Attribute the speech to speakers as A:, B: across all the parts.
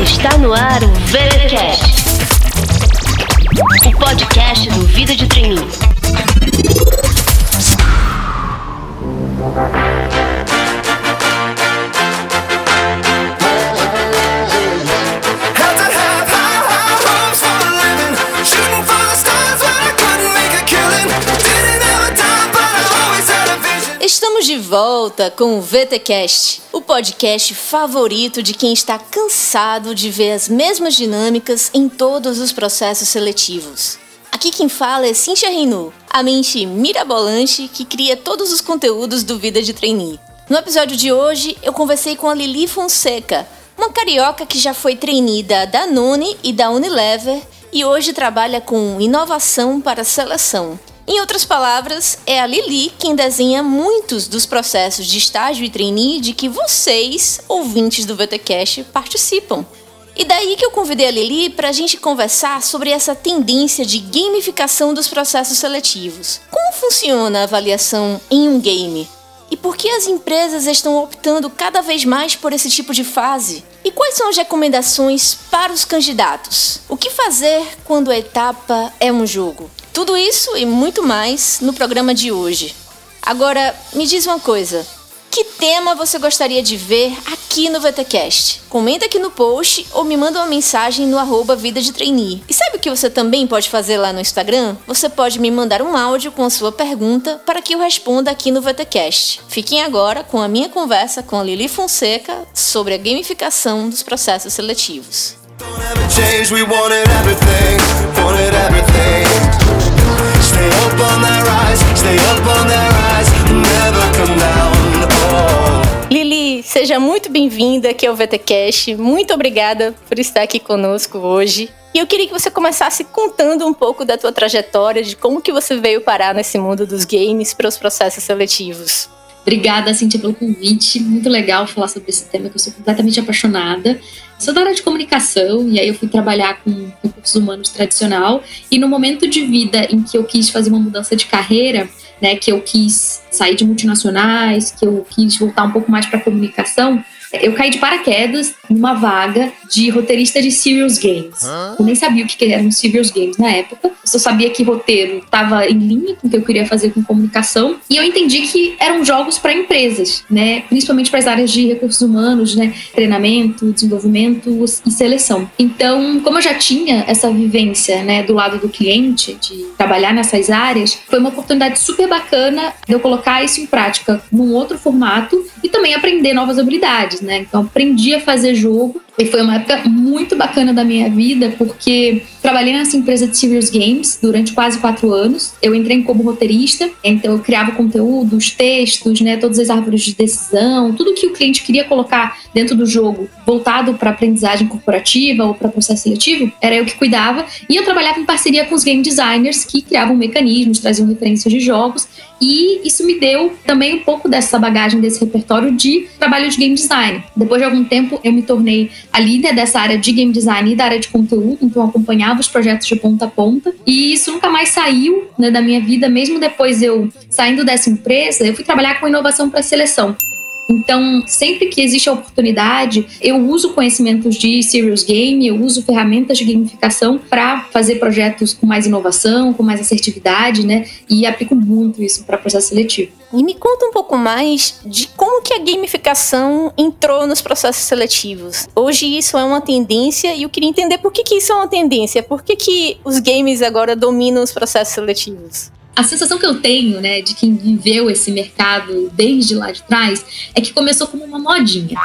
A: Está no ar o VeraCast, o podcast do Vida de Treininho.
B: Volta com o VTcast, o podcast favorito de quem está cansado de ver as mesmas dinâmicas em todos os processos seletivos. Aqui quem fala é Cintia Reinu, a mente mirabolante que cria todos os conteúdos do Vida de Trainee. No episódio de hoje, eu conversei com a Lili Fonseca, uma carioca que já foi trainee da Danone e da Unilever e hoje trabalha com inovação para seleção. Em outras palavras, é a Lili quem desenha muitos dos processos de estágio e trainee de que vocês, ouvintes do VTcast, participam. E daí que eu convidei a Lili para a gente conversar sobre essa tendência de gamificação dos processos seletivos. Como funciona a avaliação em um game? E por que as empresas estão optando cada vez mais por esse tipo de fase? E quais são as recomendações para os candidatos? O que fazer quando a etapa é um jogo? Tudo isso e muito mais no programa de hoje. Agora, me diz uma coisa. Que tema você gostaria de ver aqui no VTcast? Comenta aqui no post ou me manda uma mensagem no arroba Vida de Trainee. E sabe o que você também pode fazer lá no Instagram? Você pode me mandar um áudio com a sua pergunta para que eu responda aqui no VTcast. Fiquem agora com a minha conversa com a Lili Fonseca sobre a gamificação dos processos seletivos.
C: Don't Stay up on that rise, stay up on that rise, never come down. Oh.
B: Lili, seja muito bem-vinda aqui ao VTcast. Muito obrigada por estar aqui conosco hoje. E eu queria que você começasse contando um pouco da tua trajetória, de como que você veio parar nesse mundo dos games para os processos seletivos.
D: Obrigada, Cintia, pelo convite. Muito legal falar sobre esse tema que eu sou completamente apaixonada. Sou da área de comunicação e aí eu fui trabalhar com recursos humanos tradicional. E no momento de vida em que eu quis fazer uma mudança de carreira, né, que eu quis sair de multinacionais, que eu quis voltar um pouco mais para comunicação, eu caí de paraquedas numa vaga de roteirista de serious games. Eu nem sabia o que que eram serious games na época. Eu só sabia que roteiro estava em linha com o que eu queria fazer com comunicação. E eu entendi que eram jogos para empresas, né? Principalmente para as áreas de recursos humanos, né? Treinamento, desenvolvimento e seleção. Então, como eu já tinha essa vivência, né, do lado do cliente, de trabalhar nessas áreas, foi uma oportunidade super bacana de eu colocar isso em prática num outro formato e também aprender novas habilidades, né? Então, aprendi a fazer jogo e foi uma época muito bacana da minha vida, porque trabalhei nessa empresa de serious games durante quase quatro anos. Eu entrei como roteirista, então eu criava conteúdos, textos, né, todas as árvores de decisão, tudo que o cliente queria colocar dentro do jogo, voltado para aprendizagem corporativa ou para processo seletivo, era eu que cuidava. E eu trabalhava em parceria com os game designers que criavam mecanismos, traziam referências de jogos. E isso me deu também um pouco dessa bagagem, desse repertório de trabalho de game design. Depois de algum tempo, eu me tornei a líder dessa área de game design e da área de conteúdo, então acompanhava os projetos de ponta a ponta. E isso nunca mais saiu né, da minha vida, mesmo depois eu saindo dessa empresa, eu fui trabalhar com inovação para seleção. Então, sempre que existe a oportunidade, eu uso conhecimentos de serious game, eu uso ferramentas de gamificação para fazer projetos com mais inovação, com mais assertividade, né? E aplico muito isso para processo seletivo.
B: E me conta um pouco mais de como que a gamificação entrou nos processos seletivos. Hoje isso é uma tendência e eu queria entender por que, que isso é uma tendência. Por que, que os games agora dominam os processos seletivos?
D: A sensação que eu tenho, né, de quem viveu esse mercado desde lá de trás, é que começou como uma modinha.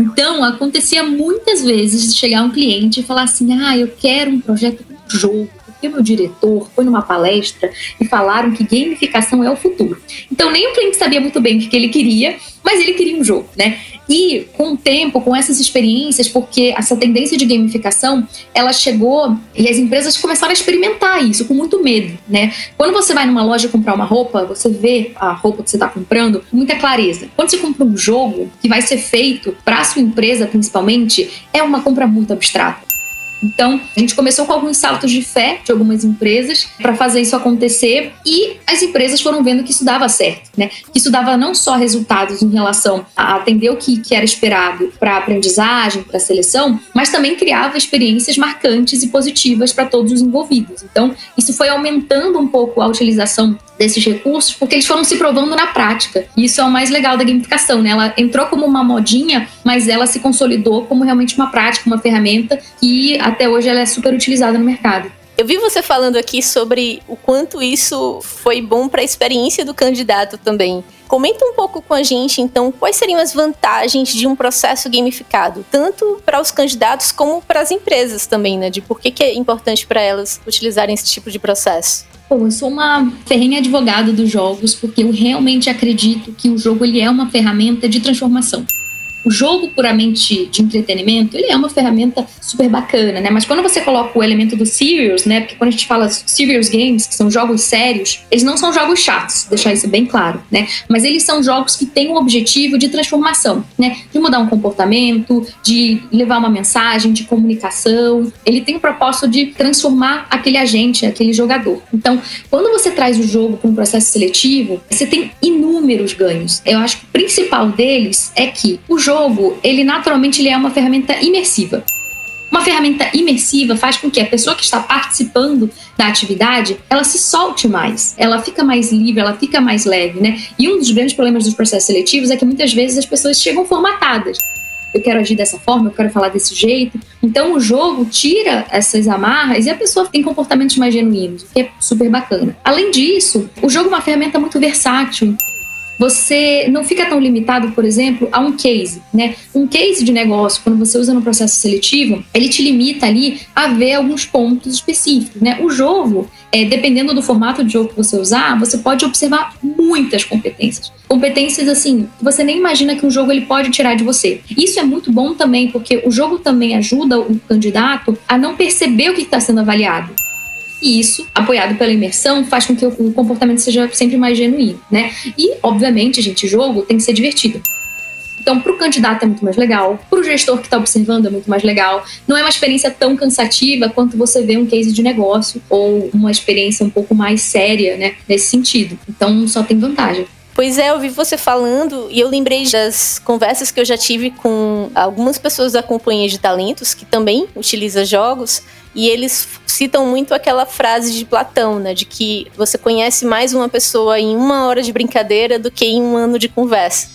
D: Então, acontecia muitas vezes de chegar um cliente e falar assim: ah, eu quero um projeto com jogo. Porque meu diretor foi numa palestra e falaram que gamificação é o futuro. Então, nem o cliente sabia muito bem o que ele queria, mas ele queria um jogo, né? E com o tempo, com essas experiências, porque essa tendência de gamificação, ela chegou e as empresas começaram a experimentar isso com muito medo, né? Quando você vai numa loja comprar uma roupa, você vê a roupa que você está comprando com muita clareza. Quando você compra um jogo que vai ser feito para sua empresa, principalmente, é uma compra muito abstrata. Então, a gente começou com alguns saltos de fé de algumas empresas para fazer isso acontecer e as empresas foram vendo que isso dava certo, né? Que isso dava não só resultados em relação a atender o que, que era esperado para aprendizagem, para seleção, mas também criava experiências marcantes e positivas para todos os envolvidos. Então, isso foi aumentando um pouco a utilização desses recursos, porque eles foram se provando na prática. E isso é o mais legal da gamificação, né? Ela entrou como uma modinha, mas ela se consolidou como realmente uma prática, uma ferramenta que até hoje ela é super utilizada no mercado.
B: Eu vi você falando aqui sobre o quanto isso foi bom para a experiência do candidato também. Comenta um pouco com a gente, então, quais seriam as vantagens de um processo gamificado, tanto para os candidatos como para as empresas também, né? De por que, que é importante para elas utilizarem esse tipo de processo.
D: Bom, eu sou uma ferrenha advogada dos jogos porque eu realmente acredito que o jogo ele é uma ferramenta de transformação o jogo puramente de entretenimento, ele é uma ferramenta super bacana, né? Mas quando você coloca o elemento do serious, né? Porque quando a gente fala serious games, que são jogos sérios, eles não são jogos chatos, deixar isso bem claro, né? Mas eles são jogos que têm o objetivo de transformação, né? De mudar um comportamento, de levar uma mensagem, de comunicação. Ele tem o propósito de transformar aquele agente, aquele jogador. Então, quando você traz o jogo para um processo seletivo, você tem inúmeros ganhos. Eu acho que o principal deles é que o jogo jogo, ele naturalmente ele é uma ferramenta imersiva. Uma ferramenta imersiva faz com que a pessoa que está participando da atividade, ela se solte mais, ela fica mais livre, ela fica mais leve, né? E um dos grandes problemas dos processos seletivos é que muitas vezes as pessoas chegam formatadas. Eu quero agir dessa forma, eu quero falar desse jeito. Então o jogo tira essas amarras e a pessoa tem comportamentos mais genuínos, o que é super bacana. Além disso, o jogo é uma ferramenta muito versátil você não fica tão limitado, por exemplo, a um case, né? Um case de negócio, quando você usa no processo seletivo, ele te limita ali a ver alguns pontos específicos, né? O jogo, é, dependendo do formato de jogo que você usar, você pode observar muitas competências. Competências, assim, você nem imagina que um jogo ele pode tirar de você. Isso é muito bom também, porque o jogo também ajuda o candidato a não perceber o que está sendo avaliado. E isso, apoiado pela imersão, faz com que o comportamento seja sempre mais genuíno, né? E, obviamente, gente, jogo tem que ser divertido. Então, para o candidato é muito mais legal, para o gestor que está observando é muito mais legal. Não é uma experiência tão cansativa quanto você vê um case de negócio ou uma experiência um pouco mais séria, né? Nesse sentido. Então, só tem vantagem.
B: Pois é, eu vi você falando e eu lembrei das conversas que eu já tive com algumas pessoas da companhia de talentos que também utiliza jogos e eles citam muito aquela frase de Platão, né? De que você conhece mais uma pessoa em uma hora de brincadeira do que em um ano de conversa.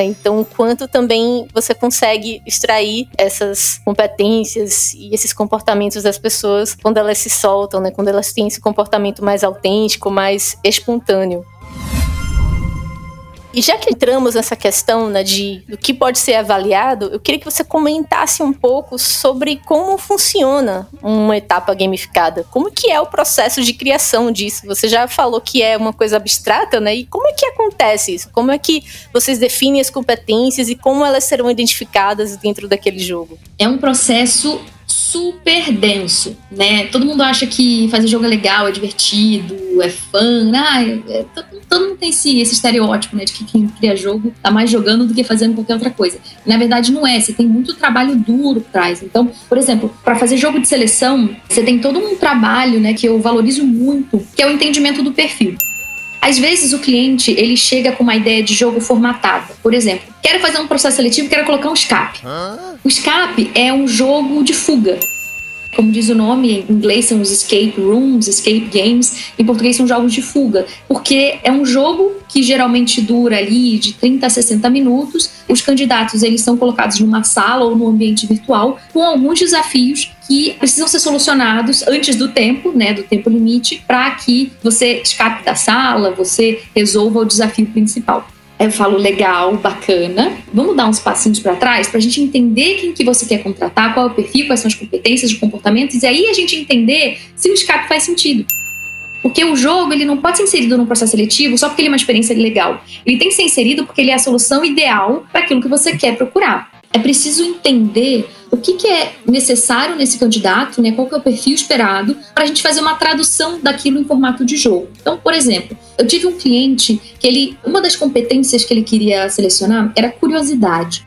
B: Né? Então, quanto também você consegue extrair essas competências e esses comportamentos das pessoas quando elas se soltam, né? Quando elas têm esse comportamento mais autêntico, mais espontâneo. E já que entramos nessa questão né, de do que pode ser avaliado, eu queria que você comentasse um pouco sobre como funciona uma etapa gamificada. Como que é o processo de criação disso? Você já falou que é uma coisa abstrata, né? E como é que acontece isso? Como é que vocês definem as competências e como elas serão identificadas dentro daquele jogo?
D: É um processo super denso, né? Todo mundo acha que fazer jogo é legal, é divertido, é fã, ah, é, é, todo, mundo tem esse, esse estereótipo, né, de que quem cria jogo tá mais jogando do que fazendo qualquer outra coisa. Na verdade, não é, você tem muito trabalho duro por trás. Então, por exemplo, para fazer jogo de seleção, você tem todo um trabalho, né, que eu valorizo muito, que é o entendimento do perfil. Às vezes o cliente ele chega com uma ideia de jogo formatada. Por exemplo, quero fazer um processo seletivo, quero colocar um escape. O escape é um jogo de fuga. Como diz o nome, em inglês são os escape rooms, escape games, em português são jogos de fuga, porque é um jogo que geralmente dura ali de 30 a 60 minutos. Os candidatos eles são colocados numa sala ou num ambiente virtual com alguns desafios que precisam ser solucionados antes do tempo, né, do tempo limite, para que você escape da sala, você resolva o desafio principal eu falo legal, bacana. Vamos dar uns passinhos para trás para a gente entender quem que você quer contratar, qual é o perfil, quais são as competências, os comportamentos, e aí a gente entender se o escape faz sentido. Porque o jogo ele não pode ser inserido no processo seletivo só porque ele é uma experiência legal. Ele tem que ser inserido porque ele é a solução ideal para aquilo que você quer procurar. É preciso entender o que, que, é necessário nesse candidato, né? qual que é o perfil esperado, para a gente fazer uma tradução daquilo em formato de jogo. Então, por exemplo, eu tive um cliente que ele, uma das competências que ele queria selecionar era curiosidade.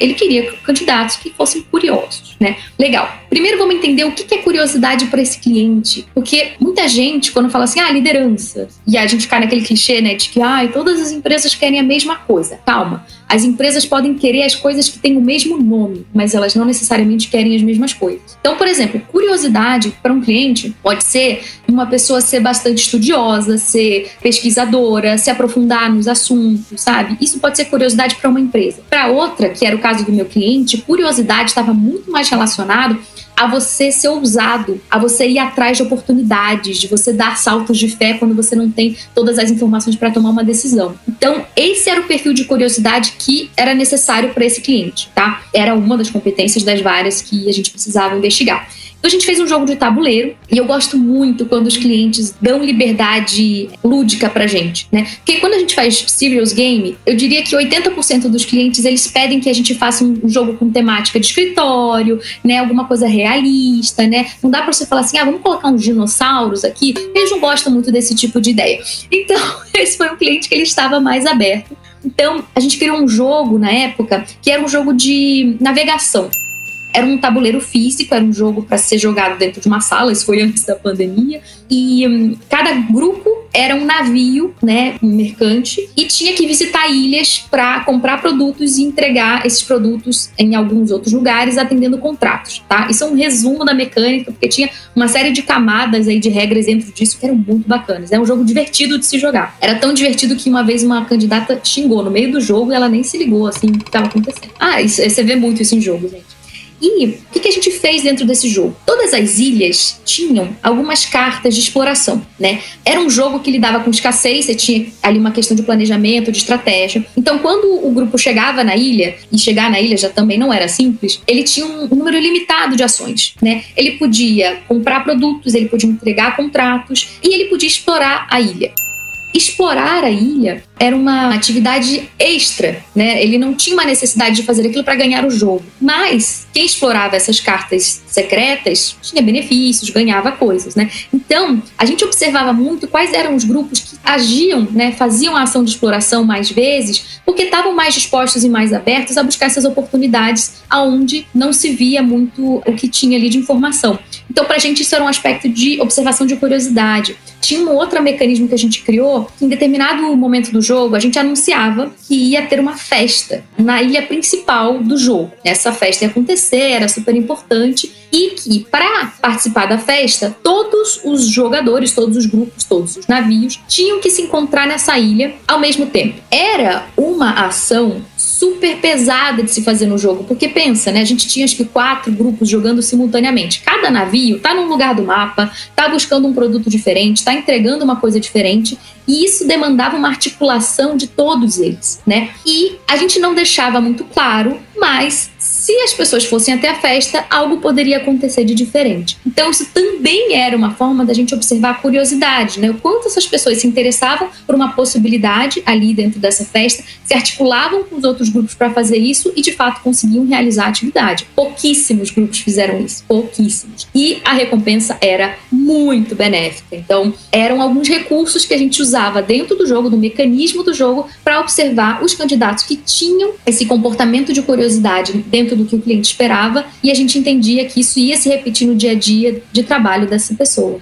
D: ele queria candidatos que fossem curiosos, né? Legal. Primeiro vamos entender o que é curiosidade para esse cliente, porque muita gente quando fala assim, ah, liderança, e a gente cai naquele clichê, né, de que ah, todas as empresas querem a mesma coisa. Calma. As empresas podem querer as coisas que têm o mesmo nome, mas elas não necessariamente querem as mesmas coisas. Então, por exemplo, curiosidade para um cliente pode ser uma pessoa ser bastante estudiosa, ser pesquisadora, se aprofundar nos assuntos, sabe? Isso pode ser curiosidade para uma empresa. Para outra, que era o caso do meu cliente, curiosidade estava muito mais relacionado a você ser ousado, a você ir atrás de oportunidades, de você dar saltos de fé quando você não tem todas as informações para tomar uma decisão. Então, esse era o perfil de curiosidade que era necessário para esse cliente, tá? Era uma das competências das várias que a gente precisava investigar. Então a gente fez um jogo de tabuleiro e eu gosto muito quando os clientes dão liberdade lúdica pra gente, né? Porque quando a gente faz serious game, eu diria que 80% dos clientes eles pedem que a gente faça um jogo com temática de escritório, né? Alguma coisa realista, né? Não dá pra você falar assim, ah, vamos colocar uns dinossauros aqui. Eles não gostam muito desse tipo de ideia. Então, esse foi um cliente que ele estava mais aberto. Então, a gente criou um jogo na época que era um jogo de navegação. Era um tabuleiro físico, era um jogo para ser jogado dentro de uma sala, isso foi antes da pandemia. E hum, cada grupo era um navio, né, um mercante, e tinha que visitar ilhas para comprar produtos e entregar esses produtos em alguns outros lugares, atendendo contratos, tá? Isso é um resumo da mecânica, porque tinha uma série de camadas aí de regras dentro disso que eram muito bacanas. É um jogo divertido de se jogar. Era tão divertido que uma vez uma candidata xingou no meio do jogo e ela nem se ligou assim o que estava acontecendo. Ah, isso, você vê muito isso em jogo, gente. E o que, que, a gente fez dentro desse jogo? Todas as ilhas tinham algumas cartas de exploração, né? Era um jogo que lidava com escassez, você tinha ali uma questão de planejamento, de estratégia. Então, quando o grupo chegava na ilha, e chegar na ilha já também não era simples, ele tinha um, número limitado de ações, né? Ele podia comprar produtos, ele podia entregar contratos e ele podia explorar a ilha explorar a ilha era uma atividade extra, né? Ele não tinha uma necessidade de fazer aquilo para ganhar o jogo. Mas quem explorava essas cartas secretas tinha benefícios, ganhava coisas, né? Então, a gente observava muito quais eram os grupos que agiam, né, faziam a ação de exploração mais vezes, porque estavam mais dispostos e mais abertos a buscar essas oportunidades aonde não se via muito o que tinha ali de informação. Então, para a gente isso era um aspecto de observação de curiosidade. Tinha um outro mecanismo que a gente criou, que em determinado momento do jogo, a gente anunciava que ia ter uma festa na ilha principal do jogo. Essa festa ia acontecer, era super importante, e que para participar da festa, todos os jogadores, todos os grupos, todos os navios tinham que se encontrar nessa ilha ao mesmo tempo. Era uma ação super pesada de se fazer no jogo, porque pensa, né? A gente tinha acho que quatro grupos jogando simultaneamente. Cada navio tá num lugar do mapa, tá buscando um produto diferente, tá entregando uma coisa diferente, e isso demandava uma articulação de todos eles, né? E a gente não deixava muito claro, mas se as pessoas fossem até a festa, algo poderia acontecer de diferente. Então, isso também era uma forma da gente observar a curiosidade, né? O quanto essas pessoas se interessavam por uma possibilidade ali dentro dessa festa, se articulavam com os outros grupos para fazer isso e, de fato, conseguiam realizar a atividade. Pouquíssimos grupos fizeram isso, pouquíssimos. E a recompensa era muito benéfica. Então, eram alguns recursos que a gente usava dentro do jogo, do mecanismo do jogo, para observar os candidatos que tinham esse comportamento de curiosidade dentro do que o cliente esperava e a gente entendia que isso ia se repetir no dia a dia de trabalho dessa pessoa.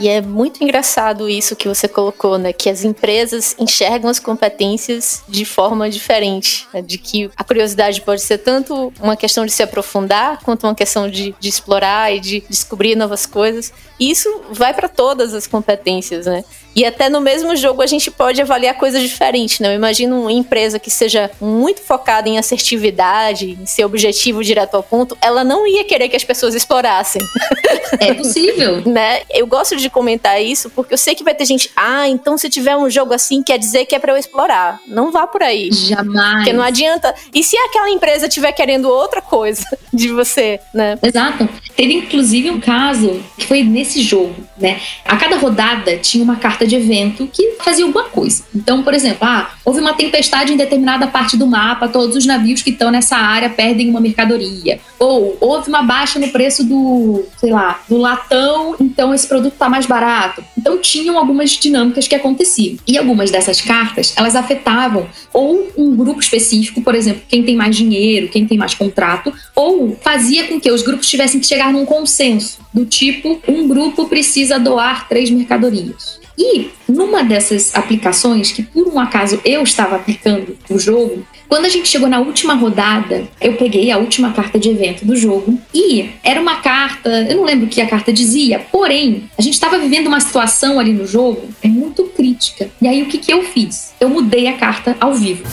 B: E é muito engraçado isso que você colocou, né? Que as empresas enxergam as competências de forma diferente. Né? De que a curiosidade pode ser tanto uma questão de se aprofundar, quanto uma questão de, de explorar e de descobrir novas coisas. E isso vai para todas as competências, né? E até no mesmo jogo a gente pode avaliar coisas diferentes, né? Eu imagino uma empresa que seja muito focada em assertividade, em ser objetivo direto ao ponto, ela não ia querer que as pessoas explorassem.
D: É possível,
B: Né? Eu gosto de comentar isso porque eu sei que vai ter gente, ah, então se tiver um jogo assim, quer dizer que é para eu explorar. Não vá por aí.
D: Jamais.
B: Porque não adianta. E se aquela empresa estiver querendo outra coisa de você, né?
D: Exato. Teve inclusive um caso que foi nesse jogo, né? A cada rodada tinha uma carta de evento que fazia alguma coisa. Então, por exemplo, ah, houve uma tempestade em determinada parte do mapa, todos os navios que estão nessa área perdem uma mercadoria. Ou houve uma baixa no preço do, sei lá, do latão, então esse produto está mais barato. Então tinham algumas dinâmicas que aconteciam. E algumas dessas cartas, elas afetavam ou um grupo específico, por exemplo, quem tem mais dinheiro, quem tem mais contrato, ou fazia com que os grupos tivessem que chegar num consenso, do tipo, um grupo precisa doar três mercadorias. E numa dessas aplicações, que por um acaso eu estava aplicando o jogo, quando a gente chegou na última rodada, eu peguei a última carta de evento do jogo e era uma carta, eu não lembro o que a carta dizia, porém, a gente estava vivendo uma situação ali no jogo muito crítica. E aí o que, que eu fiz? Eu mudei a carta ao vivo.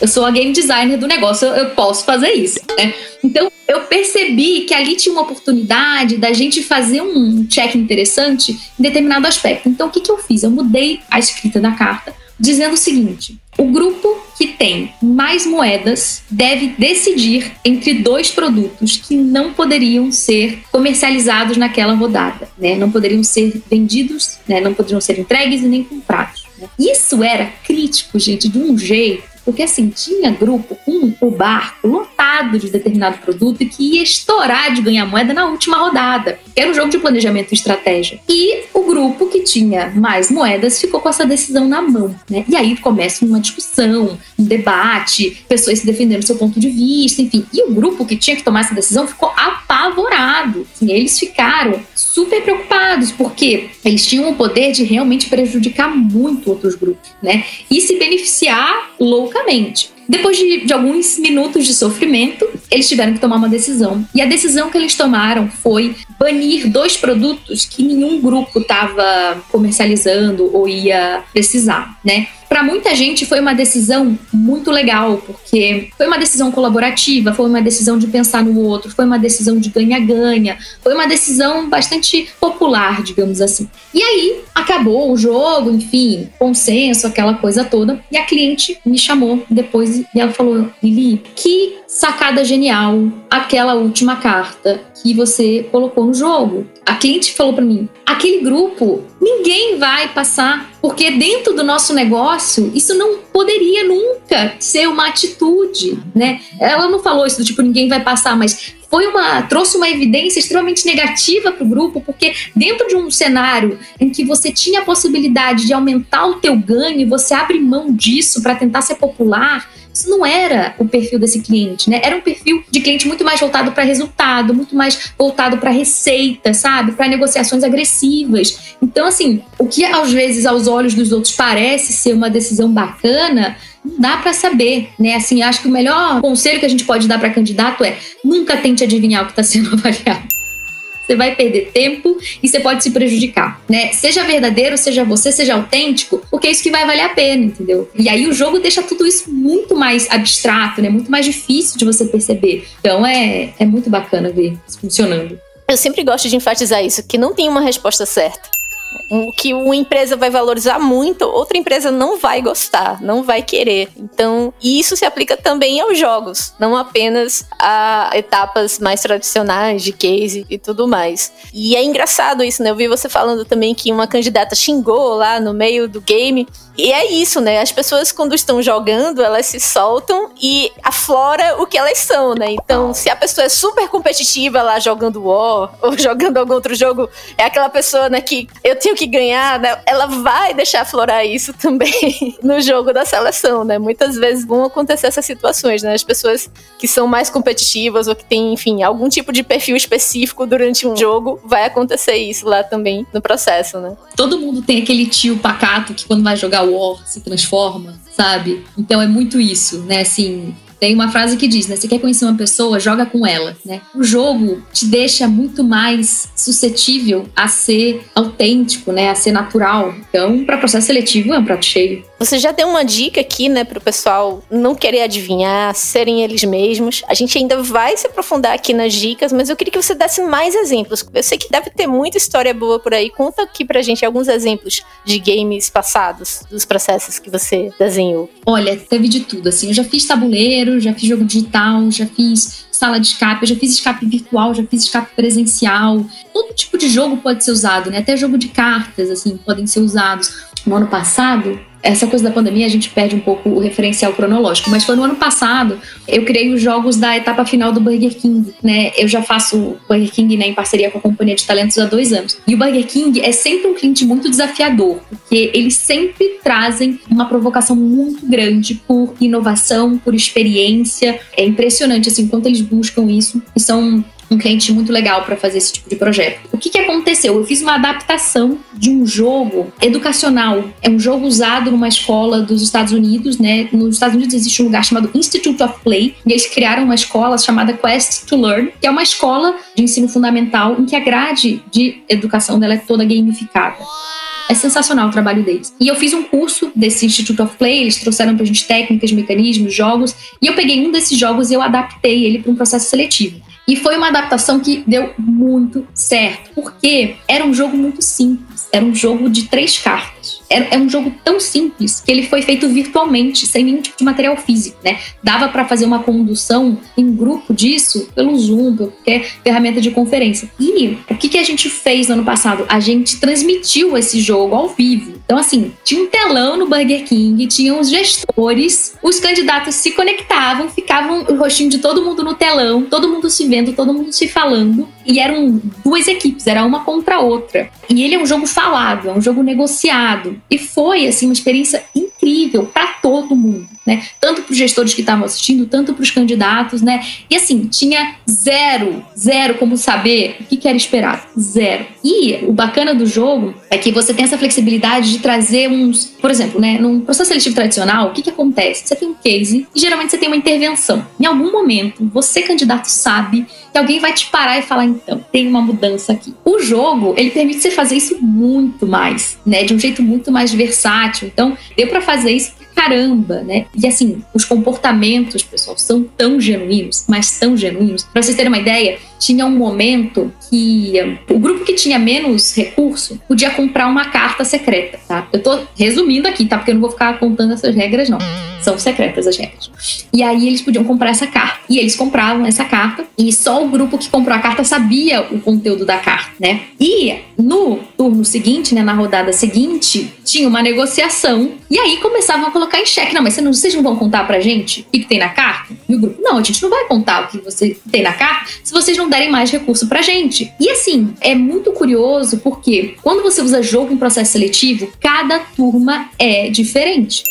D: Eu sou a game designer do negócio, eu posso fazer isso, né? Então, eu percebi que ali tinha uma oportunidade da gente fazer um check interessante em determinado aspecto. Então, o que, que eu fiz? Eu mudei a escrita da carta, dizendo o seguinte: o grupo que tem mais moedas deve decidir entre dois produtos que não poderiam ser comercializados naquela rodada, né? Não poderiam ser vendidos, né? Não poderiam ser entregues e nem comprados. Né? Isso era crítico, gente, de um jeito porque assim, tinha grupo com o barco lotado de determinado produto e que ia estourar de ganhar moeda na última rodada. Era um jogo de planejamento e estratégia. E o grupo que tinha mais moedas ficou com essa decisão na mão. Né? E aí começa uma discussão, um debate, pessoas se defendendo do seu ponto de vista, enfim. E o grupo que tinha que tomar essa decisão ficou apavorado. Assim, eles ficaram super preocupados, porque eles tinham o poder de realmente prejudicar muito outros grupos, né? E se beneficiar loucamente publicamente. Depois de, de, alguns minutos de sofrimento, eles tiveram que tomar uma decisão. E a decisão que eles tomaram foi banir dois produtos que nenhum grupo estava comercializando ou ia precisar, né? Para muita gente foi uma decisão muito legal, porque foi uma decisão colaborativa, foi uma decisão de pensar no outro, foi uma decisão de ganha-ganha, foi uma decisão bastante popular, digamos assim. E aí acabou o jogo, enfim, consenso, aquela coisa toda. E a cliente me chamou depois e ela falou: Lili, que sacada genial aquela última carta que você colocou no jogo. A cliente falou para mim: aquele grupo ninguém vai passar, porque dentro do nosso negócio isso não poderia nunca ser uma atitude, né? Ela não falou isso do tipo ninguém vai passar, mas foi uma trouxe uma evidência extremamente negativa para o grupo, porque dentro de um cenário em que você tinha a possibilidade de aumentar o teu ganho, você abre mão disso para tentar ser popular, isso não era o perfil desse cliente, né? Era um perfil de cliente muito mais voltado para resultado, muito mais voltado para receita, sabe? Para negociações agressivas. Então, assim, o que às vezes aos olhos dos outros parece ser uma decisão bacana, não dá para saber, né? Assim, acho que o melhor conselho que a gente pode dar para candidato é nunca tente adivinhar o que está sendo avaliado você vai perder tempo e você pode se prejudicar, né? Seja verdadeiro, seja você, seja autêntico, porque é isso que vai valer a pena, entendeu? E aí o jogo deixa tudo isso muito mais abstrato, né? Muito mais difícil de você perceber. Então é, é muito bacana ver isso funcionando.
B: Eu sempre gosto de enfatizar isso, que não tem uma resposta certa o que uma empresa vai valorizar muito, outra empresa não vai gostar, não vai querer. Então, isso se aplica também aos jogos, não apenas a etapas mais tradicionais de case e tudo mais. E é engraçado isso, né? Eu vi você falando também que uma candidata xingou lá no meio do game. E é isso, né? As pessoas, quando estão jogando, elas se soltam e aflora o que elas são, né? Então, se a pessoa é super competitiva lá jogando War ou jogando algum outro jogo, é aquela pessoa, né, que eu tenho que ganhar, né? Ela vai deixar aflorar isso também no jogo da seleção, né? Muitas vezes vão acontecer essas situações, né? As pessoas que são mais competitivas ou que têm, enfim, algum tipo de perfil específico durante um jogo, vai acontecer isso lá também no processo, né?
D: Todo mundo tem aquele tio pacato que quando vai jogar War se transforma, sabe? Então é muito isso, né? Assim, tem uma frase que diz, né? Você quer conhecer uma pessoa, joga com ela, né? O jogo te deixa muito mais suscetível a ser autêntico, né? A ser natural. Então, para processo seletivo é um prato cheio.
B: Você já deu uma dica aqui, né, pro pessoal não querer adivinhar, serem eles mesmos. A gente ainda vai se aprofundar aqui nas dicas, mas eu queria que você desse mais exemplos. Eu sei que deve ter muita história boa por aí. Conta aqui pra gente alguns exemplos de games passados, dos processos que você desenhou.
D: Olha, teve de tudo, assim. Eu já fiz tabuleiro, já fiz jogo digital, já fiz sala de escape, eu já fiz escape virtual, já fiz escape presencial. Todo tipo de jogo pode ser usado, né? Até jogo de cartas, assim, podem ser usados. No ano passado, essa coisa da pandemia a gente perde um pouco o referencial cronológico, mas foi no ano passado eu criei os jogos da etapa final do Burger King, né? Eu já faço Burger King né, em parceria com a Companhia de Talentos há dois anos. E o Burger King é sempre um cliente muito desafiador, porque eles sempre trazem uma provocação muito grande por inovação, por experiência. É impressionante assim quanto eles buscam isso e são um cliente muito legal para fazer esse tipo de projeto. O que, que aconteceu? Eu fiz uma adaptação de um jogo educacional. É um jogo usado numa escola dos Estados Unidos, né? Nos Estados Unidos existe um lugar chamado Institute of Play, e eles criaram uma escola chamada Quest to Learn, que é uma escola de ensino fundamental em que a grade de educação dela é toda gamificada. É sensacional o trabalho deles. E eu fiz um curso desse Institute of Play, eles trouxeram pra gente técnicas, mecanismos, jogos, e eu peguei um desses jogos e eu adaptei ele para um processo seletivo. E foi uma adaptação que deu muito certo, porque era um jogo muito simples, era um jogo de três cartas. É, é um jogo tão simples que ele foi feito virtualmente, sem nenhum tipo de material físico, né? Dava para fazer uma condução em grupo disso pelo Zoom, por qualquer ferramenta de conferência. E o que, que a gente fez no ano passado? A gente transmitiu esse jogo ao vivo. Então, assim, tinha um telão no Burger King, tinham os gestores, os candidatos se conectavam, ficavam o rostinho de todo mundo no telão, todo mundo se vendo, todo mundo se falando. E eram duas equipes, era uma contra a outra. E ele é um jogo falado, é um jogo negociado. E foi, assim, uma experiência incrível para todo mundo, né? Tanto para os gestores que estavam assistindo, tanto para os candidatos, né? E assim, tinha zero, zero como saber o que, que era esperado. Zero. E o bacana do jogo é que você tem essa flexibilidade de trazer uns. Por exemplo, né? Num processo seletivo tradicional, o que, que acontece? Você tem um case e geralmente você tem uma intervenção. Em algum momento, você, candidato, sabe que alguém vai te parar e falar: então, tem uma mudança aqui. O jogo, ele permite você fazer isso muito mais, né? De um jeito muito mais versátil. Então, deu para fazer isso caramba, né? E assim, os comportamentos, pessoal, são tão genuínos, mas tão genuínos. Para vocês terem uma ideia, tinha um momento que o grupo que tinha menos recurso podia comprar uma carta secreta, tá? Eu tô resumindo aqui, tá? Porque eu não vou ficar contando essas regras, não. São secretas as regras. E aí eles podiam comprar essa carta. E eles compravam essa carta e só o grupo que comprou a carta sabia o conteúdo da carta, né? E no turno seguinte, né, na rodada seguinte, tinha uma negociação e aí começavam a colocar em xeque. Não, mas vocês não vão contar pra gente o que, que tem na carta? E o grupo, não, a gente não vai contar o que você tem na carta se vocês não derem mais recurso pra gente. E assim, é muito curioso porque quando você usa jogo em processo seletivo, cada turma é diferente.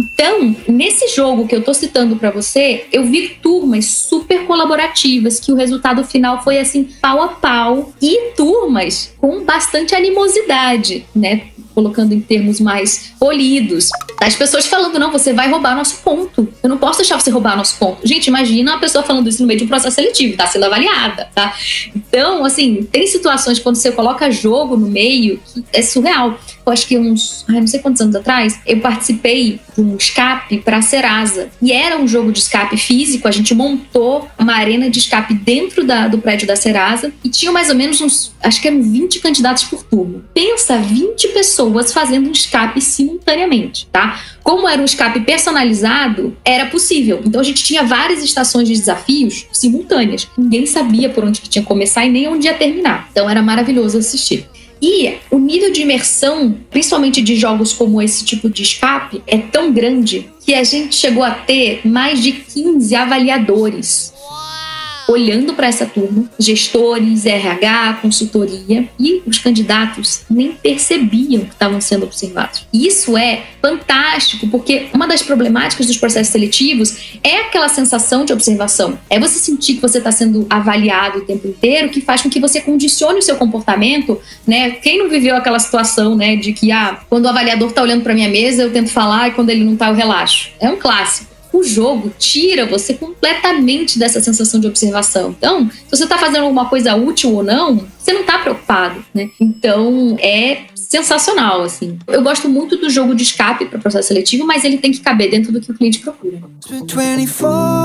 D: Então, nesse jogo que eu tô citando para você, eu vi turmas super colaborativas, que o resultado final foi assim, pau a pau, e turmas com bastante animosidade, né? Colocando em termos mais polidos. As pessoas falando, não, você vai roubar nosso ponto. Eu não posso deixar você roubar nosso ponto. Gente, imagina uma pessoa falando isso no meio de um processo seletivo, tá sendo avaliada, tá? Então, assim, tem situações quando você coloca jogo no meio que é surreal. Acho que uns, ai, não sei quantos anos atrás, eu participei de um escape para a Serasa. E era um jogo de escape físico, a gente montou uma arena de escape dentro da, do prédio da Serasa e tinha mais ou menos uns, acho que eram 20 candidatos por turno. Pensa, 20 pessoas fazendo um escape simultaneamente, tá? Como era um escape personalizado, era possível. Então a gente tinha várias estações de desafios simultâneas. Ninguém sabia por onde que tinha que começar e nem onde ia terminar. Então era maravilhoso assistir. E o nível de imersão, principalmente de jogos como esse tipo de escape, é tão grande que a gente chegou a ter mais de 15 avaliadores olhando para essa turma, gestores, RH, consultoria, e os candidatos nem percebiam que estavam sendo observados. Isso é fantástico, porque uma das problemáticas dos processos seletivos é aquela sensação de observação. É você sentir que você está sendo avaliado o tempo inteiro, que faz com que você condicione o seu comportamento, né? Quem não viveu aquela situação, né, de que ah, quando o avaliador está olhando para minha mesa, eu tento falar e quando ele não está, eu relaxo. É um clássico o jogo tira você completamente dessa sensação de observação. Então, se você está fazendo alguma coisa útil ou não, você não está preocupado, né? Então, é sensacional, assim. Eu gosto muito do jogo de escape para processo seletivo, mas ele tem que caber dentro do que o cliente procura.
C: It's been 24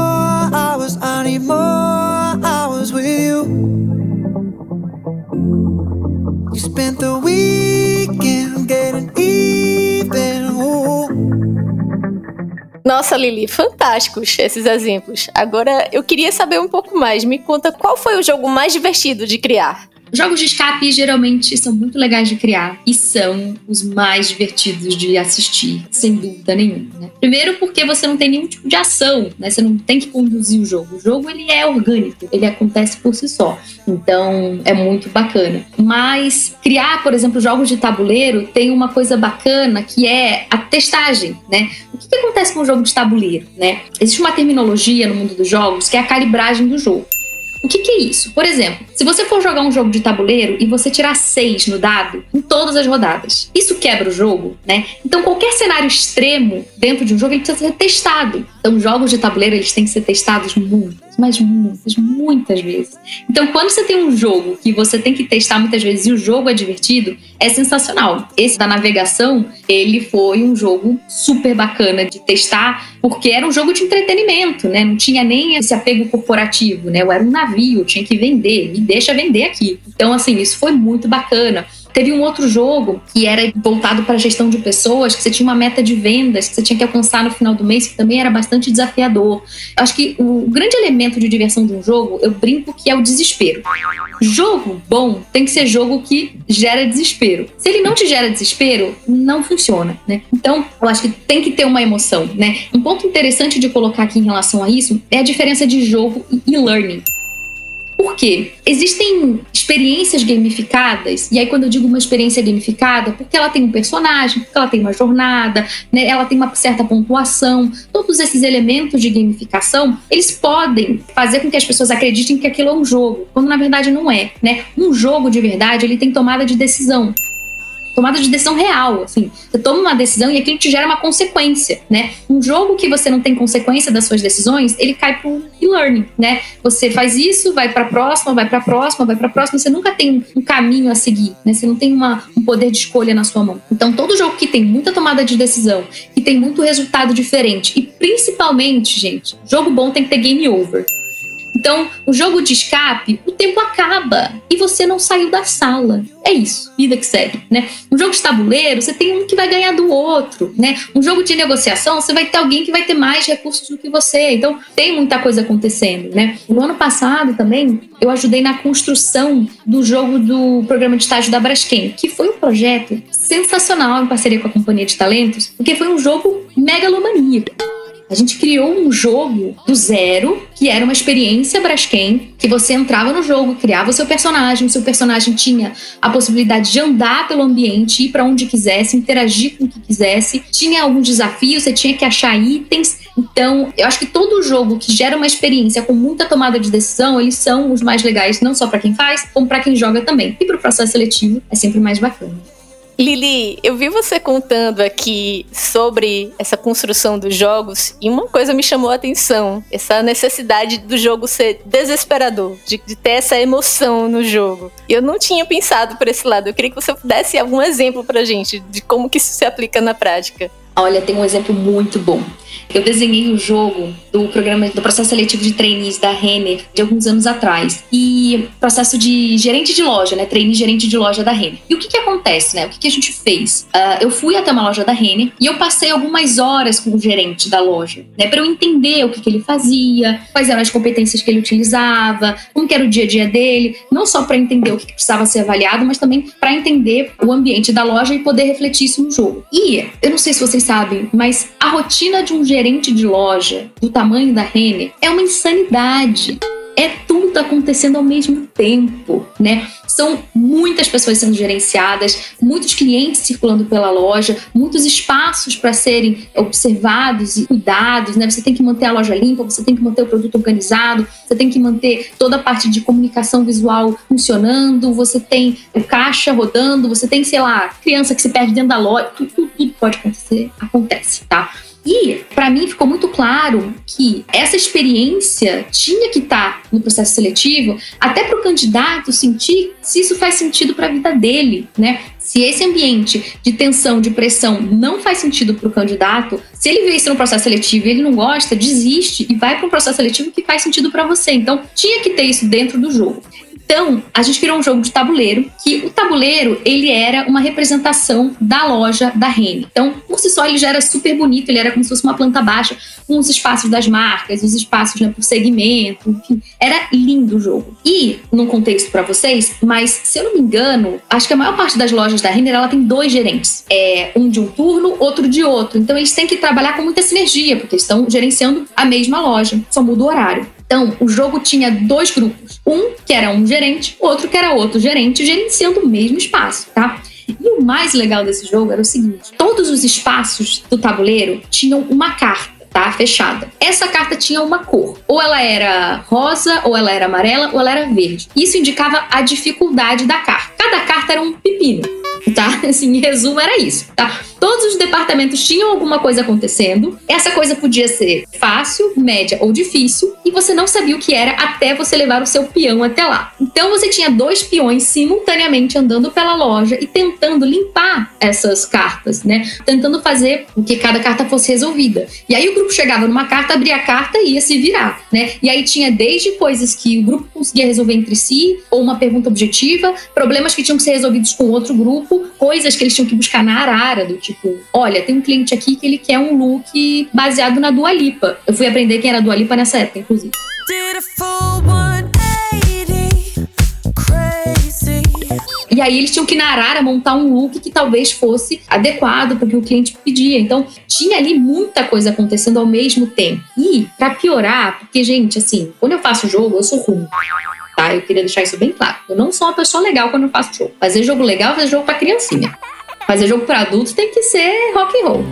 B: Nossa, Lili, fantásticos esses exemplos. Agora eu queria saber um pouco mais. Me conta qual foi o jogo mais divertido de criar?
D: Jogos de escape geralmente são muito legais de criar e são os mais divertidos de assistir, sem dúvida nenhuma. Né? Primeiro porque você não tem nenhum tipo de ação, né? Você não tem que conduzir o jogo. O jogo ele é orgânico, ele acontece por si só. Então é muito bacana. Mas criar, por exemplo, jogos de tabuleiro tem uma coisa bacana que é a testagem, né? O que, que acontece com o jogo de tabuleiro, né? Existe uma terminologia no mundo dos jogos que é a calibragem do jogo. O que, que, é isso? Por exemplo, se você for jogar um jogo de tabuleiro e você tirar seis no dado em todas as rodadas, isso quebra o jogo, né? Então qualquer cenário extremo dentro de um jogo ele precisa ser testado. Então jogos de tabuleiro eles têm que ser testados muitas, mas muitas, muitas vezes. Então quando você tem um jogo que você tem que testar muitas vezes e o jogo é divertido, é sensacional. Esse da navegação, ele foi um jogo super bacana de testar, porque era um jogo de entretenimento, né? Não tinha nem esse apego corporativo, né? Eu era um navio, eu tinha que vender, me deixa vender aqui. Então, assim, isso foi muito bacana. Teve um outro jogo que era voltado para a gestão de pessoas, que você tinha uma meta de vendas que você tinha que alcançar no final do mês, que também era bastante desafiador. Acho que o grande elemento de diversão de um jogo, eu brinco que é o desespero. Jogo bom tem que ser jogo que gera desespero. Se ele não te gera desespero, não funciona, né? Então, eu acho que tem que ter uma emoção, né? Um ponto interessante de colocar aqui em relação a isso é a diferença de jogo e learning. Por quê? Existem experiências gamificadas, e aí quando eu digo uma experiência gamificada, porque ela tem um personagem, porque ela tem uma jornada, né, ela tem uma certa pontuação, todos esses elementos de gamificação, eles podem fazer com que as pessoas acreditem que aquilo é um jogo, quando na verdade não é, né? Um jogo de verdade, ele tem tomada de decisão tomada de decisão real, assim. Você toma uma decisão e aquilo te gera uma consequência, né? Um jogo que você não tem consequência das suas decisões, ele cai pro e-learning, né? Você faz isso, vai para próxima, vai para próxima, vai para próxima, você nunca tem um caminho a seguir, né? Você não tem uma, um poder de escolha na sua mão. Então, todo jogo que tem muita tomada de decisão, que tem muito resultado diferente e principalmente, gente, jogo bom tem que ter game over. Então, o jogo de escape, o tempo acaba e você não saiu da sala. É isso, vida que segue, né? Um jogo de tabuleiro, você tem um que vai ganhar do outro, né? Um jogo de negociação, você vai ter alguém que vai ter mais recursos do que você. Então, tem muita coisa acontecendo, né? No ano passado também, eu ajudei na construção do jogo do programa de estágio da Braskem, que foi um projeto sensacional em parceria com a Companhia de Talentos, porque foi um jogo megalomaníaco. A gente criou um jogo do zero, que era uma experiência Braskem, que você entrava no jogo, criava o seu personagem, o seu personagem tinha a possibilidade de andar pelo ambiente, ir para onde quisesse, interagir com o que quisesse, tinha algum desafio, você tinha que achar itens. Então, eu acho que todo jogo que gera uma experiência com muita tomada de decisão, eles são os mais legais, não só para quem faz, como para quem joga também. E para o processo seletivo é sempre mais bacana.
B: Lili, eu vi você contando aqui sobre essa construção dos jogos e uma coisa me chamou a atenção: essa necessidade do jogo ser desesperador, de, de ter essa emoção no jogo. Eu não tinha pensado por esse lado. Eu queria que você desse algum exemplo pra gente de como que isso se aplica na prática.
D: Olha, tem um exemplo muito bom. Eu desenhei o jogo do programa do processo seletivo de trainees da Renner de alguns anos atrás e processo de gerente de loja, né, trainee gerente de loja da Renner. E o que que acontece, né? O que que a gente fez? Uh, eu fui até uma loja da Renner e eu passei algumas horas com o gerente da loja, né, para eu entender o que que ele fazia, quais eram as competências que ele utilizava, como que era o dia a dia dele, não só para entender o que, que precisava ser avaliado, mas também para entender o ambiente da loja e poder refletir isso no jogo. E eu não sei se vocês sabem, mas a rotina de um gerente de loja do tamanho da Renner é uma insanidade. É tudo acontecendo ao mesmo tempo, né? São muitas pessoas sendo gerenciadas, muitos clientes circulando pela loja, muitos espaços para serem observados e cuidados, né? Você tem que manter a loja limpa, você tem que manter o produto organizado, você tem que manter toda a parte de comunicação visual funcionando, você tem o caixa rodando, você tem, sei lá, criança que se perde dentro da loja, tudo, tudo, tudo pode acontecer, acontece, tá? E para mim ficou muito claro que essa experiência tinha que estar tá no processo seletivo, até para o candidato sentir se isso faz sentido para a vida dele, né? Se esse ambiente de tensão, de pressão não faz sentido para o candidato, se ele vê isso no processo seletivo e ele não gosta, desiste e vai para um processo seletivo que faz sentido para você. Então, tinha que ter isso dentro do jogo. Então, a gente criou um jogo de tabuleiro, que o tabuleiro, ele era uma representação da loja da Rene. Então, por si só, ele já era super bonito, ele era como se fosse uma planta baixa, com os espaços das marcas, os espaços né, por segmento, enfim. Era lindo o jogo. E, num contexto para vocês, mas se eu não me engano, acho que a maior parte das lojas da Renner, ela tem dois gerentes. É um de um turno, outro de outro. Então, eles têm que trabalhar com muita sinergia, porque estão gerenciando a mesma loja, só muda o horário. Então, o jogo tinha dois grupos. Um que era um gerente, outro que era outro gerente, gerenciando o mesmo espaço, tá? E o mais legal desse jogo era o seguinte: todos os espaços do tabuleiro tinham uma carta. Tá, fechada. Essa carta tinha uma cor. Ou ela era rosa, ou ela era amarela, ou ela era verde. Isso indicava a dificuldade da carta. Cada carta era um pepino tá? Assim, em resumo, era isso, tá? Todos os departamentos tinham alguma coisa acontecendo. Essa coisa podia ser fácil, média ou difícil, e você não sabia o que era até você levar o seu peão até lá. Então você tinha dois peões simultaneamente andando pela loja e tentando limpar essas cartas, né? Tentando fazer com que cada carta fosse resolvida. E aí o grupo chegava numa carta, abria a carta e ia se virar, né? E aí tinha desde coisas que o grupo conseguia resolver entre si, ou uma pergunta objetiva, problemas que tinham que ser resolvidos com outro grupo, coisas que eles tinham que buscar na arara, do tipo, olha, tem um cliente aqui que ele quer um look baseado na Dua Lipa. Eu fui aprender quem era a Dua Lipa nessa época, inclusive. E aí eles tinham que na Arara montar um look que talvez fosse adequado para o que o cliente pedia. Então tinha ali muita coisa acontecendo ao mesmo tempo. E para piorar, porque gente, assim, quando eu faço jogo, eu sou ruim tá? Eu queria deixar isso bem claro. Eu não sou uma pessoa legal quando eu faço jogo. Fazer jogo legal é fazer jogo para criancinha. Fazer jogo para adultos tem que ser rock and roll.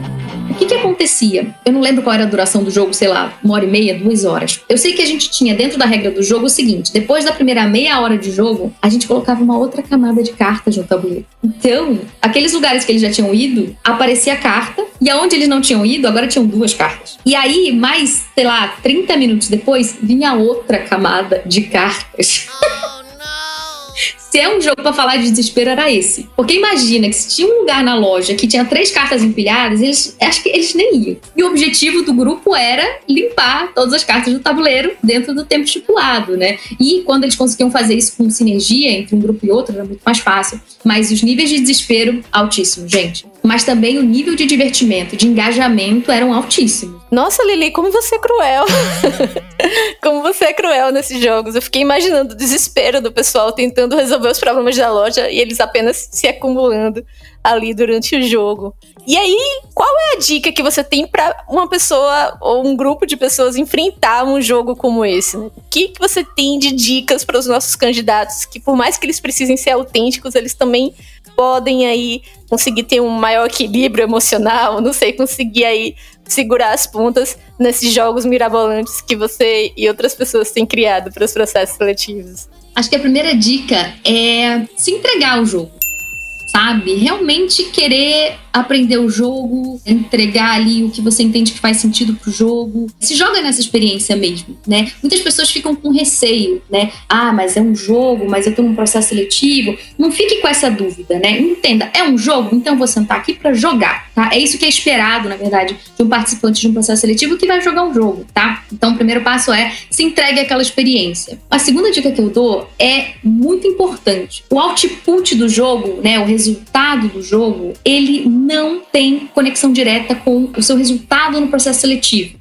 D: O que, que acontecia? Eu não lembro qual era a duração do jogo, sei lá, uma hora e meia, duas horas. Eu sei que a gente tinha dentro da regra do jogo o seguinte: depois da primeira meia hora de jogo, a gente colocava uma outra camada de cartas no tabuleiro. Então, aqueles lugares que eles já tinham ido, aparecia a carta, e aonde eles não tinham ido, agora tinham duas cartas. E aí, mais, sei lá, 30 minutos depois, vinha outra camada de cartas. Se é um jogo para falar de desespero, era esse. Porque imagina que se tinha um lugar na loja que tinha três cartas empilhadas, eles acho que eles nem iam. E o objetivo do grupo era limpar todas as cartas do tabuleiro dentro do tempo estipulado, né? E quando eles conseguiam fazer isso com sinergia entre um grupo e outro, era muito mais fácil. Mas os níveis de desespero, altíssimos, gente. Mas também o nível de divertimento, de engajamento eram altíssimos.
B: Nossa, Lili, como você é cruel. como você é cruel nesses jogos. Eu fiquei imaginando o desespero do pessoal tentando resolver os problemas da loja e eles apenas se acumulando ali durante o jogo. E aí, qual é a dica que você tem para uma pessoa ou um grupo de pessoas enfrentar um jogo como esse? O que, que você tem de dicas para os nossos candidatos que, por mais que eles precisem ser autênticos, eles também podem aí conseguir ter um maior equilíbrio emocional, não sei, conseguir aí segurar as pontas nesses jogos mirabolantes que você e outras pessoas têm criado para os processos seletivos?
D: Acho que a primeira dica é se entregar ao jogo sabe? Realmente querer aprender o jogo, entregar ali o que você entende que faz sentido pro jogo. Se joga nessa experiência mesmo, né? Muitas pessoas ficam com receio, né? Ah, mas é um jogo, mas eu tô num processo seletivo. Não fique com essa dúvida, né? Entenda, é um jogo, então vou sentar aqui para jogar, tá? É isso que é esperado, na verdade, de um participante de um processo seletivo que vai jogar um jogo, tá? Então o primeiro passo é se entregue àquela experiência. A segunda dica que eu dou é muito importante. O output do jogo, né, o resultado do jogo, ele não tem conexão direta com o seu resultado no processo seletivo.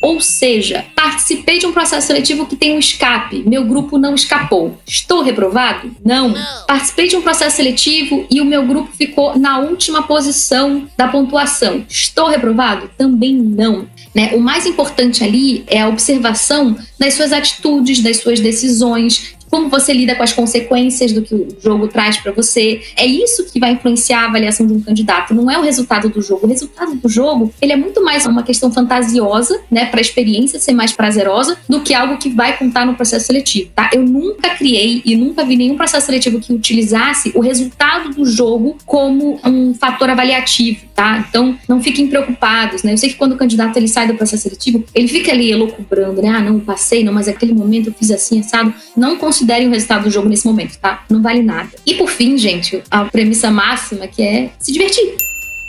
D: Ou seja, participei de um processo seletivo que tem um escape, meu grupo não escapou. Estou reprovado? Não. não. Participei de um processo seletivo e o meu grupo ficou na última posição da pontuação. Estou reprovado? Também não. Né? O mais importante ali é a observação das suas atitudes, das suas decisões, como você lida com as consequências do que o jogo traz para você. É isso que vai influenciar a avaliação de um candidato, não é o resultado do jogo. O resultado do jogo, ele é muito mais uma questão fantasiosa, né, para a experiência ser mais prazerosa, do que algo que vai contar no processo seletivo, tá? Eu nunca criei e nunca vi nenhum processo seletivo que utilizasse o resultado do jogo como um fator avaliativo, tá? Então, não fiquem preocupados, né? Eu sei que quando o candidato ele sai do processo seletivo, ele fica ali elocubrando, né? Ah, não, passei, não, mas naquele momento eu fiz assim, assado. Não considerem o resultado do jogo nesse momento, tá? Não vale nada. E por fim, gente, a premissa máxima que é se divertir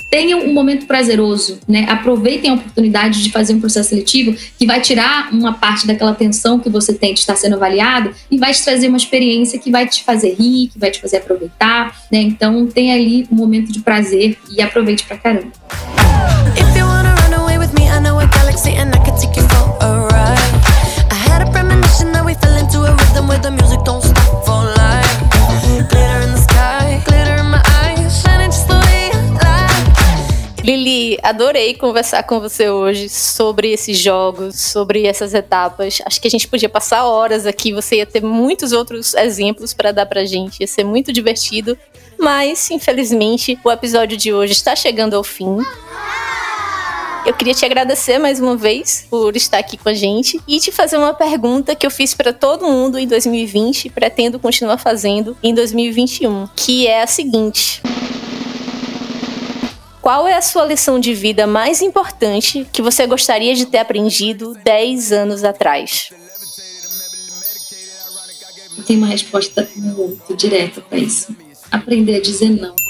D: tenham um momento prazeroso, né? Aproveitem a oportunidade de fazer um processo seletivo que vai tirar uma parte daquela tensão que você tem de estar sendo avaliado e vai te trazer uma experiência que vai te fazer rir, que vai te fazer aproveitar, né? Então tenha ali um momento de prazer e aproveite pra caramba. Rhythm where the music don't stop for life. Glitter in the sky, glitter in my eyes, shining just the way
B: Lili, adorei conversar com você hoje sobre esses jogos, sobre essas etapas. Acho que a gente podia passar horas aqui, você ia ter muitos outros exemplos para dar pra gente, ia ser muito divertido. Mas, infelizmente, o episódio de hoje está chegando ao fim. Eu queria te agradecer mais uma vez por estar aqui com a gente e te fazer uma pergunta que eu fiz para todo mundo em 2020 e pretendo continuar fazendo em 2021, que é a seguinte: qual é a sua lição de vida mais importante que você gostaria de ter aprendido 10 anos atrás?
D: Tem uma resposta muito direta para isso. Aprender a dizer não.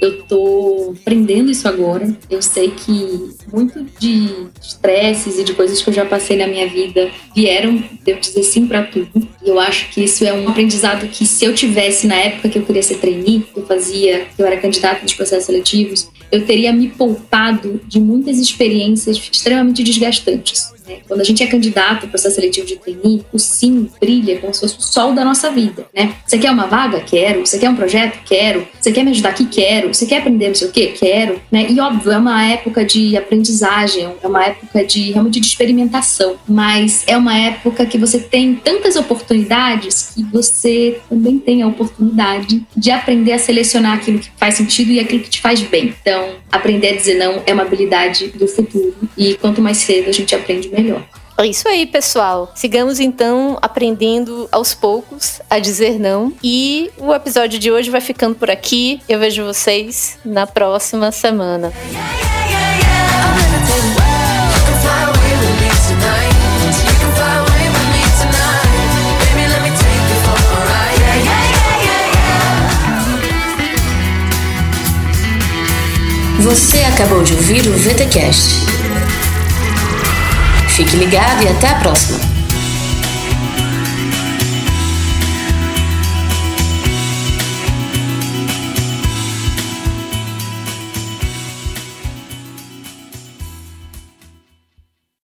D: Eu tô aprendendo isso agora. Eu sei que muito de estresses e de coisas que eu já passei na minha vida vieram de eu dizer sim para tudo. E eu acho que isso é um aprendizado que se eu tivesse na época que eu queria ser trainee, que eu fazia, que eu era candidata nos processos seletivos, eu teria me poupado de muitas experiências extremamente desgastantes. Né? Quando a gente é candidato ao processo seletivo de trainee, o sim brilha como se fosse o sol da nossa vida. Né? Você quer uma vaga? Quero. Você quer um projeto? Quero. Você quer me ajudar aqui? Quero. Você quer aprender não sei o quê? Quero. Né? E óbvio, é uma época de aprendizagem, é uma época de realmente de experimentação, mas é uma época que você tem tantas oportunidades que você também tem a oportunidade de aprender a selecionar aquilo que faz sentido e aquilo que te faz bem. Então, aprender a dizer não é uma habilidade do futuro e quanto mais cedo a gente aprende, melhor.
B: É isso aí, pessoal. Sigamos então aprendendo aos poucos a dizer não. E o episódio de hoje vai ficando por aqui. Eu vejo vocês na próxima semana.
A: Você acabou de ouvir o VTCast. Fique ligado e até a próxima!